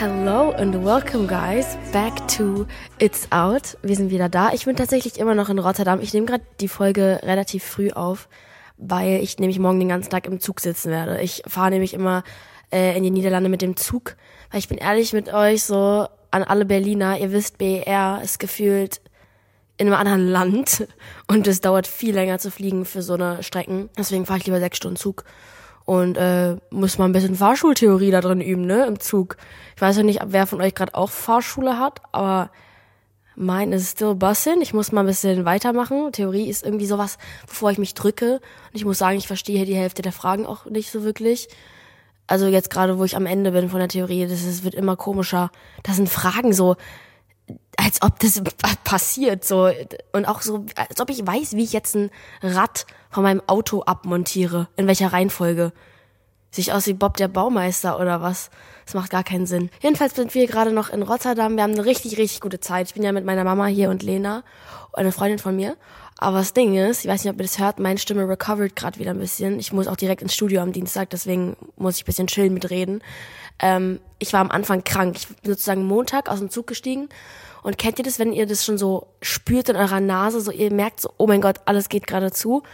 Hello and welcome guys back to It's Out. Wir sind wieder da. Ich bin tatsächlich immer noch in Rotterdam. Ich nehme gerade die Folge relativ früh auf, weil ich nämlich morgen den ganzen Tag im Zug sitzen werde. Ich fahre nämlich immer äh, in die Niederlande mit dem Zug, weil ich bin ehrlich mit euch so an alle Berliner. Ihr wisst, BER ist gefühlt in einem anderen Land und es dauert viel länger zu fliegen für so eine Strecken. Deswegen fahre ich lieber sechs Stunden Zug und äh, muss mal ein bisschen Fahrschultheorie da drin üben, ne, im Zug. Ich weiß ja nicht, wer von euch gerade auch Fahrschule hat, aber mein ist still bussin. Ich muss mal ein bisschen weitermachen. Theorie ist irgendwie sowas, bevor ich mich drücke. Und ich muss sagen, ich verstehe die Hälfte der Fragen auch nicht so wirklich. Also jetzt gerade, wo ich am Ende bin von der Theorie, das ist, wird immer komischer. Das sind Fragen so, als ob das passiert, so. Und auch so, als ob ich weiß, wie ich jetzt ein Rad von meinem Auto abmontiere. In welcher Reihenfolge. Sich aus wie Bob der Baumeister oder was. Das macht gar keinen Sinn. Jedenfalls sind wir gerade noch in Rotterdam. Wir haben eine richtig, richtig gute Zeit. Ich bin ja mit meiner Mama hier und Lena, eine Freundin von mir. Aber das Ding ist, ich weiß nicht, ob ihr das hört, meine Stimme recovered gerade wieder ein bisschen. Ich muss auch direkt ins Studio am Dienstag, deswegen muss ich ein bisschen chillen mitreden. Ähm, ich war am Anfang krank. Ich bin sozusagen Montag aus dem Zug gestiegen. Und kennt ihr das, wenn ihr das schon so spürt in eurer Nase, so ihr merkt so, oh mein Gott, alles geht gerade zu.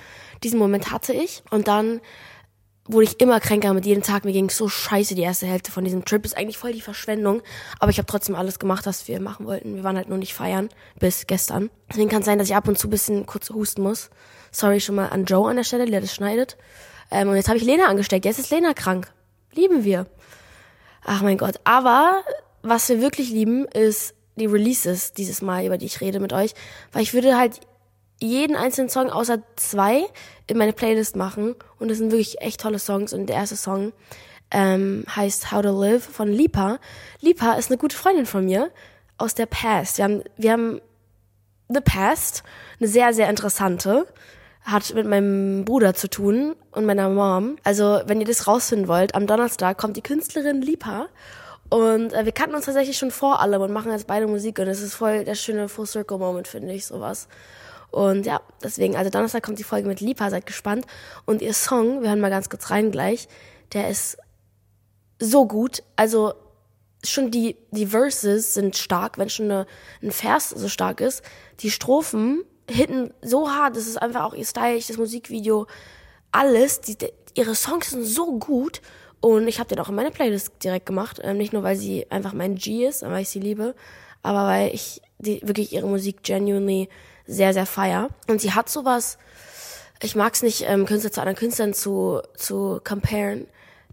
Diesen Moment hatte ich. Und dann wurde ich immer kränker mit jedem Tag. Mir ging so scheiße die erste Hälfte von diesem Trip. Ist eigentlich voll die Verschwendung. Aber ich habe trotzdem alles gemacht, was wir machen wollten. Wir waren halt nur nicht feiern bis gestern. Deswegen kann es sein, dass ich ab und zu bisschen kurz husten muss. Sorry schon mal an Joe an der Stelle, der das schneidet. Ähm, und jetzt habe ich Lena angesteckt. Jetzt ist Lena krank. Lieben wir. Ach mein Gott. Aber was wir wirklich lieben, ist die Releases dieses Mal, über die ich rede mit euch. Weil ich würde halt jeden einzelnen Song außer zwei in meine Playlist machen. Und das sind wirklich echt tolle Songs. Und der erste Song ähm, heißt How to Live von Lipa. Lipa ist eine gute Freundin von mir aus der Past. Wir haben, wir haben The Past, eine sehr, sehr interessante, hat mit meinem Bruder zu tun und meiner Mom. Also, wenn ihr das rausfinden wollt, am Donnerstag kommt die Künstlerin Lipa und äh, wir kannten uns tatsächlich schon vor allem und machen jetzt beide Musik und es ist voll der schöne Full Circle Moment, finde ich, sowas. Und ja, deswegen, also Donnerstag kommt die Folge mit Lipa, seid gespannt. Und ihr Song, wir hören mal ganz kurz rein gleich, der ist so gut. Also schon die, die Verses sind stark, wenn schon eine, ein Vers so stark ist. Die Strophen hitten so hart, das ist einfach auch ihr Style, das Musikvideo, alles. Die, die, ihre Songs sind so gut. Und ich habe den auch in meine Playlist direkt gemacht. Ähm, nicht nur, weil sie einfach mein G ist, weil ich sie liebe, aber weil ich die, wirklich ihre Musik genuinely sehr, sehr feier. Und sie hat sowas, ich mag es nicht, ähm, Künstler zu anderen Künstlern zu, zu comparen.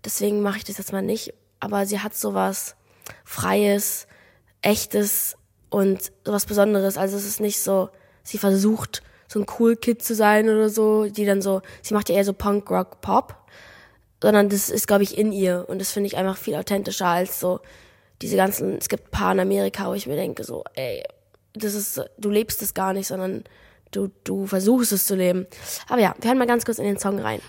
Deswegen mache ich das jetzt mal nicht. Aber sie hat sowas Freies, Echtes und sowas Besonderes. Also es ist nicht so, sie versucht, so ein cool Kid zu sein oder so, die dann so, sie macht ja eher so Punk, Rock, Pop, sondern das ist, glaube ich, in ihr. Und das finde ich einfach viel authentischer als so diese ganzen, es gibt ein paar in Amerika, wo ich mir denke, so, ey, das ist, du lebst es gar nicht, sondern du, du versuchst es zu leben. Aber ja, wir hören mal ganz kurz in den Song rein.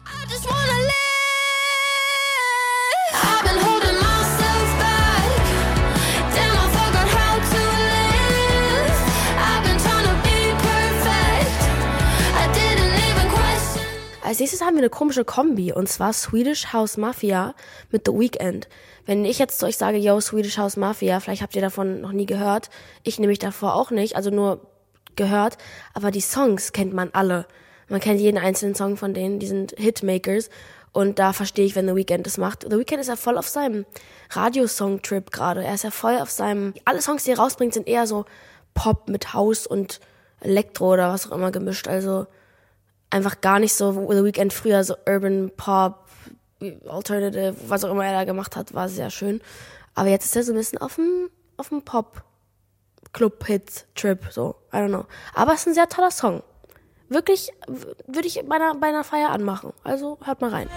Als nächstes haben wir eine komische Kombi und zwar Swedish House Mafia mit The Weeknd. Wenn ich jetzt zu euch sage, yo, Swedish House Mafia, vielleicht habt ihr davon noch nie gehört. Ich nämlich davor auch nicht, also nur gehört. Aber die Songs kennt man alle. Man kennt jeden einzelnen Song von denen, die sind Hitmakers. Und da verstehe ich, wenn The Weeknd das macht. The Weeknd ist ja voll auf seinem Radiosong-Trip gerade. Er ist ja voll auf seinem, alle Songs, die er rausbringt, sind eher so Pop mit House und Elektro oder was auch immer gemischt. Also, einfach gar nicht so, The Weeknd früher so Urban Pop, Alternative, was auch immer er da gemacht hat, war sehr schön. Aber jetzt ist er so ein bisschen auf dem, auf dem Pop Club Hit Trip, so, I don't know. Aber es ist ein sehr toller Song. Wirklich würde ich bei einer, bei einer Feier anmachen. Also hört mal rein.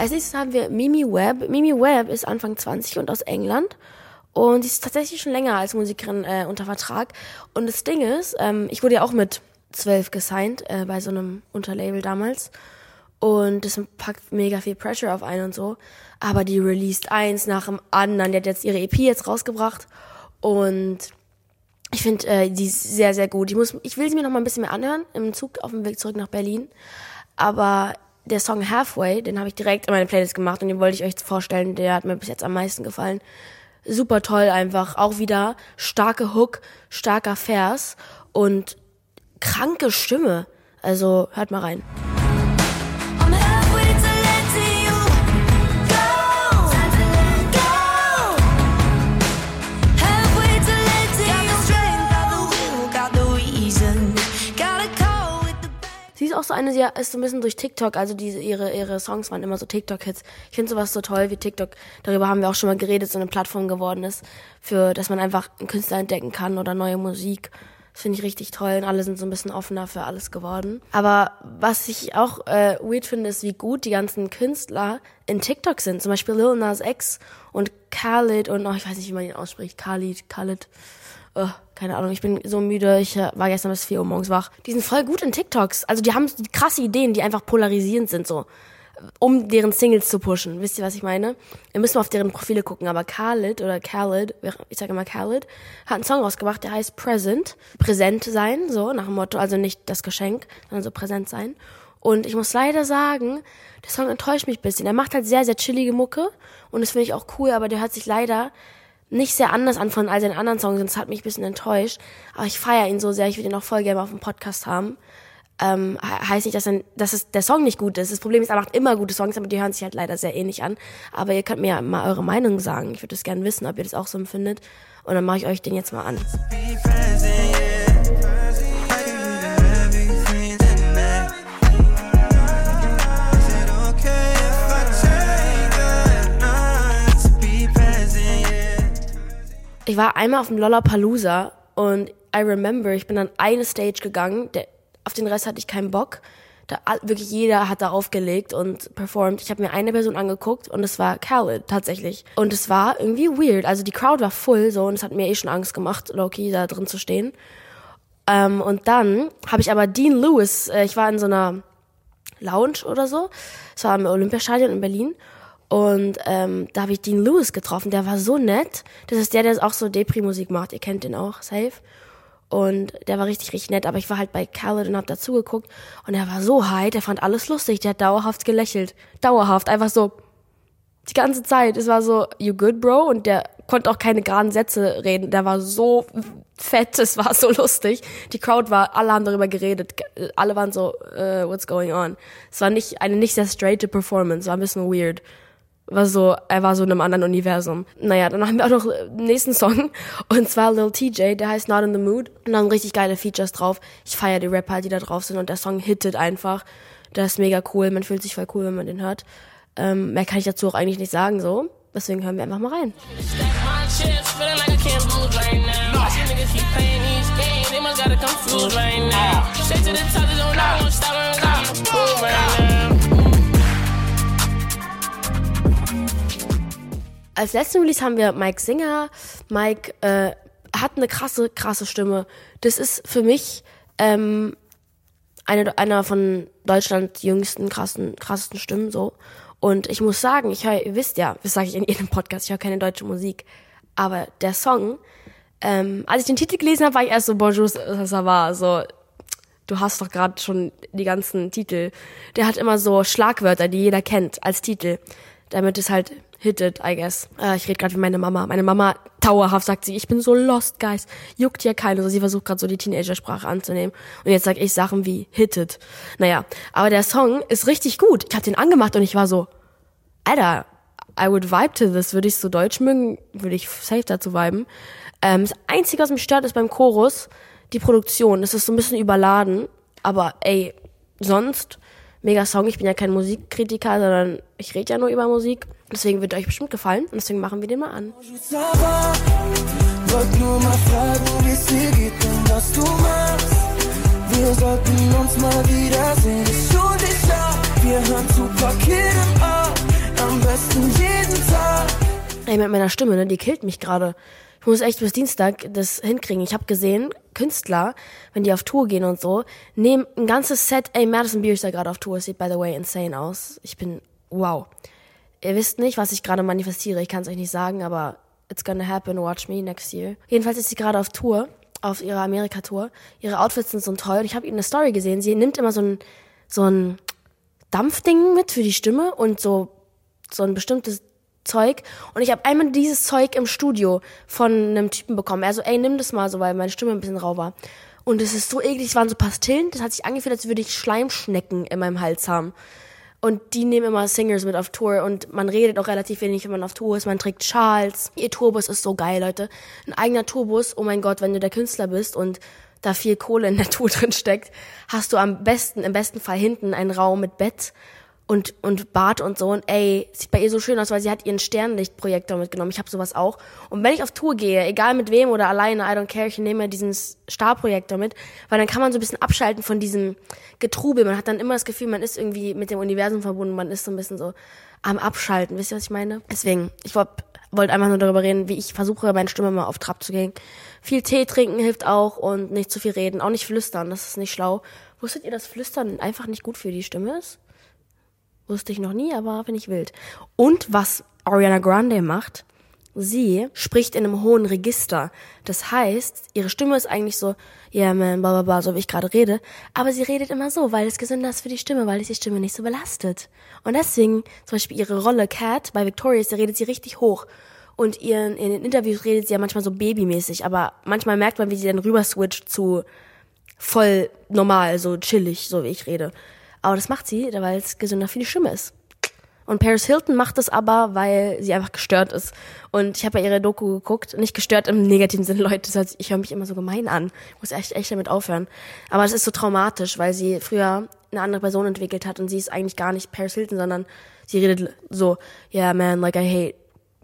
Als nächstes haben wir Mimi Webb. Mimi Webb ist Anfang 20 und aus England. Und sie ist tatsächlich schon länger als Musikerin äh, unter Vertrag. Und das Ding ist, ähm, ich wurde ja auch mit zwölf gesigned äh, bei so einem Unterlabel damals. Und das packt mega viel Pressure auf einen und so. Aber die released eins nach dem anderen. Die hat jetzt ihre EP jetzt rausgebracht. Und Ich finde äh, die sehr, sehr gut. Ich, muss, ich will sie mir noch mal ein bisschen mehr anhören im Zug auf dem Weg zurück nach Berlin. Aber der Song Halfway, den habe ich direkt in meine Playlist gemacht und den wollte ich euch vorstellen. Der hat mir bis jetzt am meisten gefallen. Super toll einfach. Auch wieder starke Hook, starker Vers und kranke Stimme. Also hört mal rein. Ist auch so eine, sie ist so ein bisschen durch TikTok, also diese, ihre, ihre Songs waren immer so TikTok-Hits. Ich finde sowas so toll wie TikTok. Darüber haben wir auch schon mal geredet, so eine Plattform geworden ist, für, dass man einfach einen Künstler entdecken kann oder neue Musik. Das finde ich richtig toll und alle sind so ein bisschen offener für alles geworden. Aber was ich auch äh, weird finde, ist, wie gut die ganzen Künstler in TikTok sind. Zum Beispiel Lil Nas X und Khalid und, oh, ich weiß nicht, wie man ihn ausspricht. Khalid, Khalid oh, keine Ahnung, ich bin so müde, ich äh, war gestern bis 4 Uhr morgens wach. Die sind voll gut in TikToks. Also die haben krasse Ideen, die einfach polarisierend sind, so. Um deren Singles zu pushen. Wisst ihr, was ich meine? Wir müssen auf deren Profile gucken, aber Khalid oder Khalid, ich sage immer Khalid, hat einen Song rausgebracht, der heißt Present. Präsent sein, so, nach dem Motto, also nicht das Geschenk, sondern so präsent sein. Und ich muss leider sagen, der Song enttäuscht mich ein bisschen. Er macht halt sehr, sehr chillige Mucke und das finde ich auch cool, aber der hört sich leider nicht sehr anders an von all den anderen Songs und das hat mich ein bisschen enttäuscht. Aber ich feiere ihn so sehr, ich würde ihn auch voll gerne auf dem Podcast haben. Ähm, heißt nicht, dass, dann, dass es, der Song nicht gut ist. Das Problem ist, er macht immer gute Songs, aber die hören sich halt leider sehr ähnlich an. Aber ihr könnt mir ja mal eure Meinung sagen. Ich würde es gerne wissen, ob ihr das auch so empfindet. Und dann mache ich euch den jetzt mal an. War einmal auf dem Lollapalooza und I remember, ich bin an eine Stage gegangen, der, auf den Rest hatte ich keinen Bock. Da, wirklich jeder hat da aufgelegt und performt. Ich habe mir eine Person angeguckt und es war Khaled tatsächlich. Und es war irgendwie weird. Also die Crowd war voll so und es hat mir eh schon Angst gemacht, Loki da drin zu stehen. Ähm, und dann habe ich aber Dean Lewis, äh, ich war in so einer Lounge oder so. Es war im Olympiastadion in Berlin und ähm, da habe ich Dean Lewis getroffen, der war so nett. Das ist der, der auch so Depri-Musik macht. Ihr kennt den auch, safe. Und der war richtig, richtig nett. Aber ich war halt bei Khaled und hab dazugeguckt. Und er war so high, der fand alles lustig. Der hat dauerhaft gelächelt. Dauerhaft, einfach so. Die ganze Zeit. Es war so, you good, bro? Und der konnte auch keine geraden Sätze reden. Der war so fett, es war so lustig. Die Crowd war, alle haben darüber geredet. Alle waren so, uh, what's going on? Es war nicht, eine nicht sehr straighte Performance. War ein bisschen weird war so, er war so in einem anderen Universum. Naja, dann haben wir auch noch den nächsten Song und zwar Lil TJ, der heißt Not in the Mood und dann richtig geile Features drauf. Ich feiere die Rapper, die da drauf sind und der Song hittet einfach. Der ist mega cool, man fühlt sich voll cool, wenn man den hört. Ähm, mehr kann ich dazu auch eigentlich nicht sagen, so. Deswegen hören wir einfach mal rein. Als letzten Release haben wir Mike Singer. Mike äh, hat eine krasse, krasse Stimme. Das ist für mich ähm, eine, einer von Deutschlands jüngsten, krassen, krassesten Stimmen so. Und ich muss sagen, ich höre, ihr wisst ja, das sage ich in jedem Podcast, ich höre keine deutsche Musik. Aber der Song, ähm, als ich den Titel gelesen habe, war ich erst so, bonjour, ça va, so, du hast doch gerade schon die ganzen Titel. Der hat immer so Schlagwörter, die jeder kennt, als Titel. Damit es halt hit it, I guess. Äh, ich rede gerade wie meine Mama. Meine Mama dauerhaft sagt sie, ich bin so lost, guys. Juckt ja keine. Also sie versucht gerade so die Teenager-Sprache anzunehmen. Und jetzt sag ich Sachen wie hit it. Naja, aber der Song ist richtig gut. Ich habe den angemacht und ich war so, Alter, I would vibe to this. Würde ich so Deutsch mögen, würde ich safe dazu viben. Ähm, das Einzige, was mich stört, ist beim Chorus die Produktion. Das ist so ein bisschen überladen. Aber ey, sonst mega Song. Ich bin ja kein Musikkritiker, sondern ich rede ja nur über Musik. Deswegen wird euch bestimmt gefallen und deswegen machen wir den mal an. Wollt nur mal fragen, wie es dir geht und was du machst. Wir sollten uns mal wiedersehen. Ist schon sicher, wir hören super Kid Am besten jeden Tag. Ey, mit meiner Stimme, ne, die killt mich gerade. Ich muss echt bis Dienstag das hinkriegen. Ich habe gesehen, Künstler, wenn die auf Tour gehen und so, nehmen ein ganzes Set. Ey, Madison Beer ist da gerade auf Tour. Sieht, by the way, insane aus. Ich bin, wow. Ihr wisst nicht, was ich gerade manifestiere. Ich kann es euch nicht sagen, aber it's gonna happen. Watch me next year. Jedenfalls ist sie gerade auf Tour auf ihrer Amerika-Tour. Ihre Outfits sind so teuer. Und ich habe ihnen eine Story gesehen. Sie nimmt immer so ein, so ein Dampfding mit für die Stimme und so, so ein bestimmtes Zeug. Und ich habe einmal dieses Zeug im Studio von einem Typen bekommen. Er so, ey, nimm das mal so, weil meine Stimme ein bisschen rau war. Und es ist so eklig, es waren so Pastillen. Das hat sich angefühlt, als würde ich Schleimschnecken in meinem Hals haben. Und die nehmen immer Singers mit auf Tour und man redet auch relativ wenig, wenn man auf Tour ist. Man trägt Schals. Ihr Tourbus ist so geil, Leute. Ein eigener Tourbus, oh mein Gott, wenn du der Künstler bist und da viel Kohle in der Tour drin steckt, hast du am besten, im besten Fall hinten einen Raum mit Bett und, und Bart und so. Und ey, sieht bei ihr so schön aus, weil sie hat ihren Sternlichtprojektor mitgenommen. Ich habe sowas auch. Und wenn ich auf Tour gehe, egal mit wem oder alleine, I don't care, ich nehme diesen Starprojektor mit, weil dann kann man so ein bisschen abschalten von diesem Getrubel. Man hat dann immer das Gefühl, man ist irgendwie mit dem Universum verbunden, man ist so ein bisschen so am Abschalten. Wisst ihr, was ich meine? Deswegen, ich wollte wollt einfach nur darüber reden, wie ich versuche, meine Stimme mal auf Trab zu gehen. Viel Tee trinken hilft auch und nicht zu viel reden, auch nicht flüstern, das ist nicht schlau. Wusstet ihr, dass Flüstern einfach nicht gut für die Stimme ist? Wusste ich noch nie, aber finde ich wild. Und was Ariana Grande macht, sie spricht in einem hohen Register. Das heißt, ihre Stimme ist eigentlich so, yeah man, bla bla so wie ich gerade rede. Aber sie redet immer so, weil es gesünder ist für die Stimme, weil es die Stimme nicht so belastet. Und deswegen, zum Beispiel ihre Rolle Cat bei Victorious, da redet sie richtig hoch. Und ihren, in den Interviews redet sie ja manchmal so babymäßig, aber manchmal merkt man, wie sie dann rüber switcht zu voll normal, so chillig, so wie ich rede. Aber das macht sie, weil es gesünder für die Stimme ist. Und Paris Hilton macht das aber, weil sie einfach gestört ist. Und ich habe ja ihre Doku geguckt, nicht gestört im negativen Sinne, Leute. Das heißt, ich höre mich immer so gemein an. Ich muss echt, echt damit aufhören. Aber es ist so traumatisch, weil sie früher eine andere Person entwickelt hat und sie ist eigentlich gar nicht Paris Hilton, sondern sie redet so, yeah man, like I hate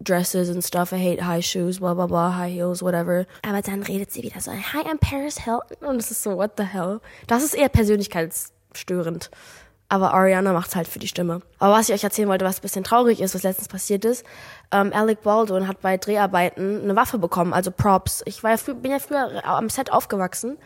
dresses and stuff, I hate high shoes, blah blah blah, high heels, whatever. Aber dann redet sie wieder so, hi, I'm Paris Hilton. Und es ist so, what the hell? Das ist eher Persönlichkeits störend. Aber Ariana macht's halt für die Stimme. Aber was ich euch erzählen wollte, was ein bisschen traurig ist, was letztens passiert ist, ähm, Alec Baldwin hat bei Dreharbeiten eine Waffe bekommen, also Props. Ich war ja früh, bin ja früher am Set aufgewachsen.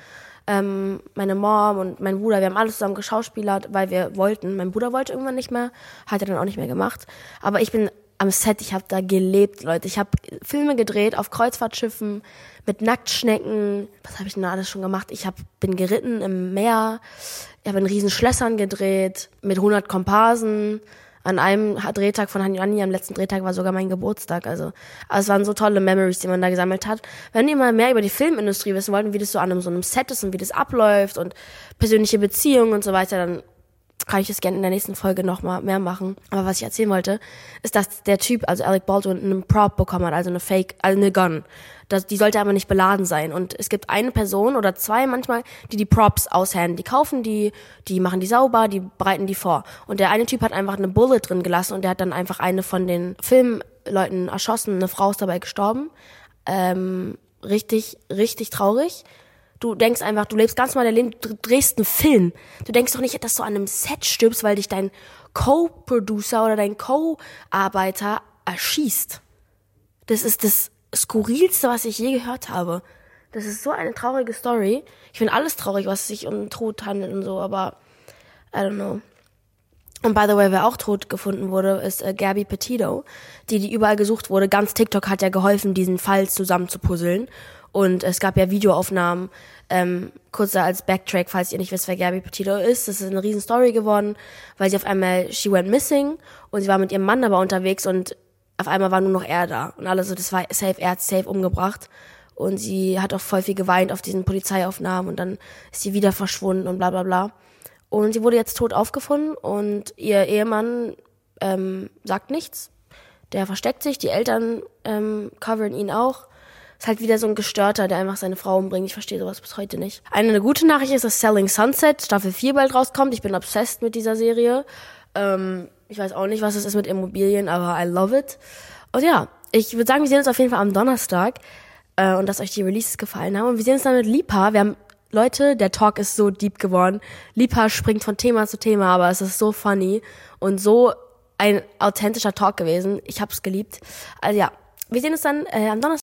Ähm, meine Mom und mein Bruder, wir haben alle zusammen geschauspielert, weil wir wollten. Mein Bruder wollte irgendwann nicht mehr, hat er dann auch nicht mehr gemacht. Aber ich bin am Set, ich habe da gelebt, Leute. Ich habe Filme gedreht auf Kreuzfahrtschiffen mit Nacktschnecken. Was habe ich denn alles schon gemacht? Ich hab, bin geritten im Meer. Ich habe in riesen Schlössern gedreht mit 100 Komparsen. An einem Drehtag von Hanni, am letzten Drehtag war sogar mein Geburtstag. Also, also es waren so tolle Memories, die man da gesammelt hat. Wenn ihr mal mehr über die Filmindustrie wissen wollt und wie das so an einem, so einem Set ist und wie das abläuft und persönliche Beziehungen und so weiter, dann kann ich das gerne in der nächsten Folge nochmal mehr machen. Aber was ich erzählen wollte, ist, dass der Typ, also Alec Baldwin, einen Prop bekommen hat, also eine Fake, also eine Gun. Das, die sollte aber nicht beladen sein. Und es gibt eine Person oder zwei manchmal, die die Props aushändigen. Die kaufen die, die machen die sauber, die bereiten die vor. Und der eine Typ hat einfach eine Bullet drin gelassen und der hat dann einfach eine von den Filmleuten erschossen. Eine Frau ist dabei gestorben. Ähm, richtig, richtig traurig. Du denkst einfach, du lebst ganz mal dein Leben, du drehst einen Film. Du denkst doch nicht, dass du an einem Set stirbst, weil dich dein Co-Producer oder dein Co-Arbeiter erschießt. Das ist das Skurrilste, was ich je gehört habe. Das ist so eine traurige Story. Ich finde alles traurig, was sich um Tod handelt und so, aber I don't know. Und by the way, wer auch tot gefunden wurde, ist äh, Gabby Petito, die, die überall gesucht wurde. Ganz TikTok hat ja geholfen, diesen Fall zusammen zu puzzeln. Und es gab ja Videoaufnahmen, ähm, kurz da als Backtrack, falls ihr nicht wisst, wer Gabby Petito ist. Das ist eine riesen Story geworden, weil sie auf einmal, she went missing und sie war mit ihrem Mann aber unterwegs und auf einmal war nur noch er da. Und alles so, das war safe, er hat safe umgebracht. Und sie hat auch voll viel geweint auf diesen Polizeiaufnahmen und dann ist sie wieder verschwunden und bla bla bla. Und sie wurde jetzt tot aufgefunden und ihr Ehemann ähm, sagt nichts. Der versteckt sich, die Eltern ähm, covern ihn auch. Ist halt wieder so ein Gestörter, der einfach seine Frau umbringt. Ich verstehe sowas bis heute nicht. Eine, gute Nachricht ist, dass Selling Sunset Staffel 4 bald rauskommt. Ich bin obsessed mit dieser Serie. Ähm, ich weiß auch nicht, was es ist mit Immobilien, aber I love it. Und ja, ich würde sagen, wir sehen uns auf jeden Fall am Donnerstag. Äh, und dass euch die Releases gefallen haben. Und wir sehen uns dann mit Lipa. Wir haben Leute, der Talk ist so deep geworden. Lipa springt von Thema zu Thema, aber es ist so funny und so ein authentischer Talk gewesen. Ich hab's geliebt. Also ja, wir sehen uns dann äh, am Donnerstag.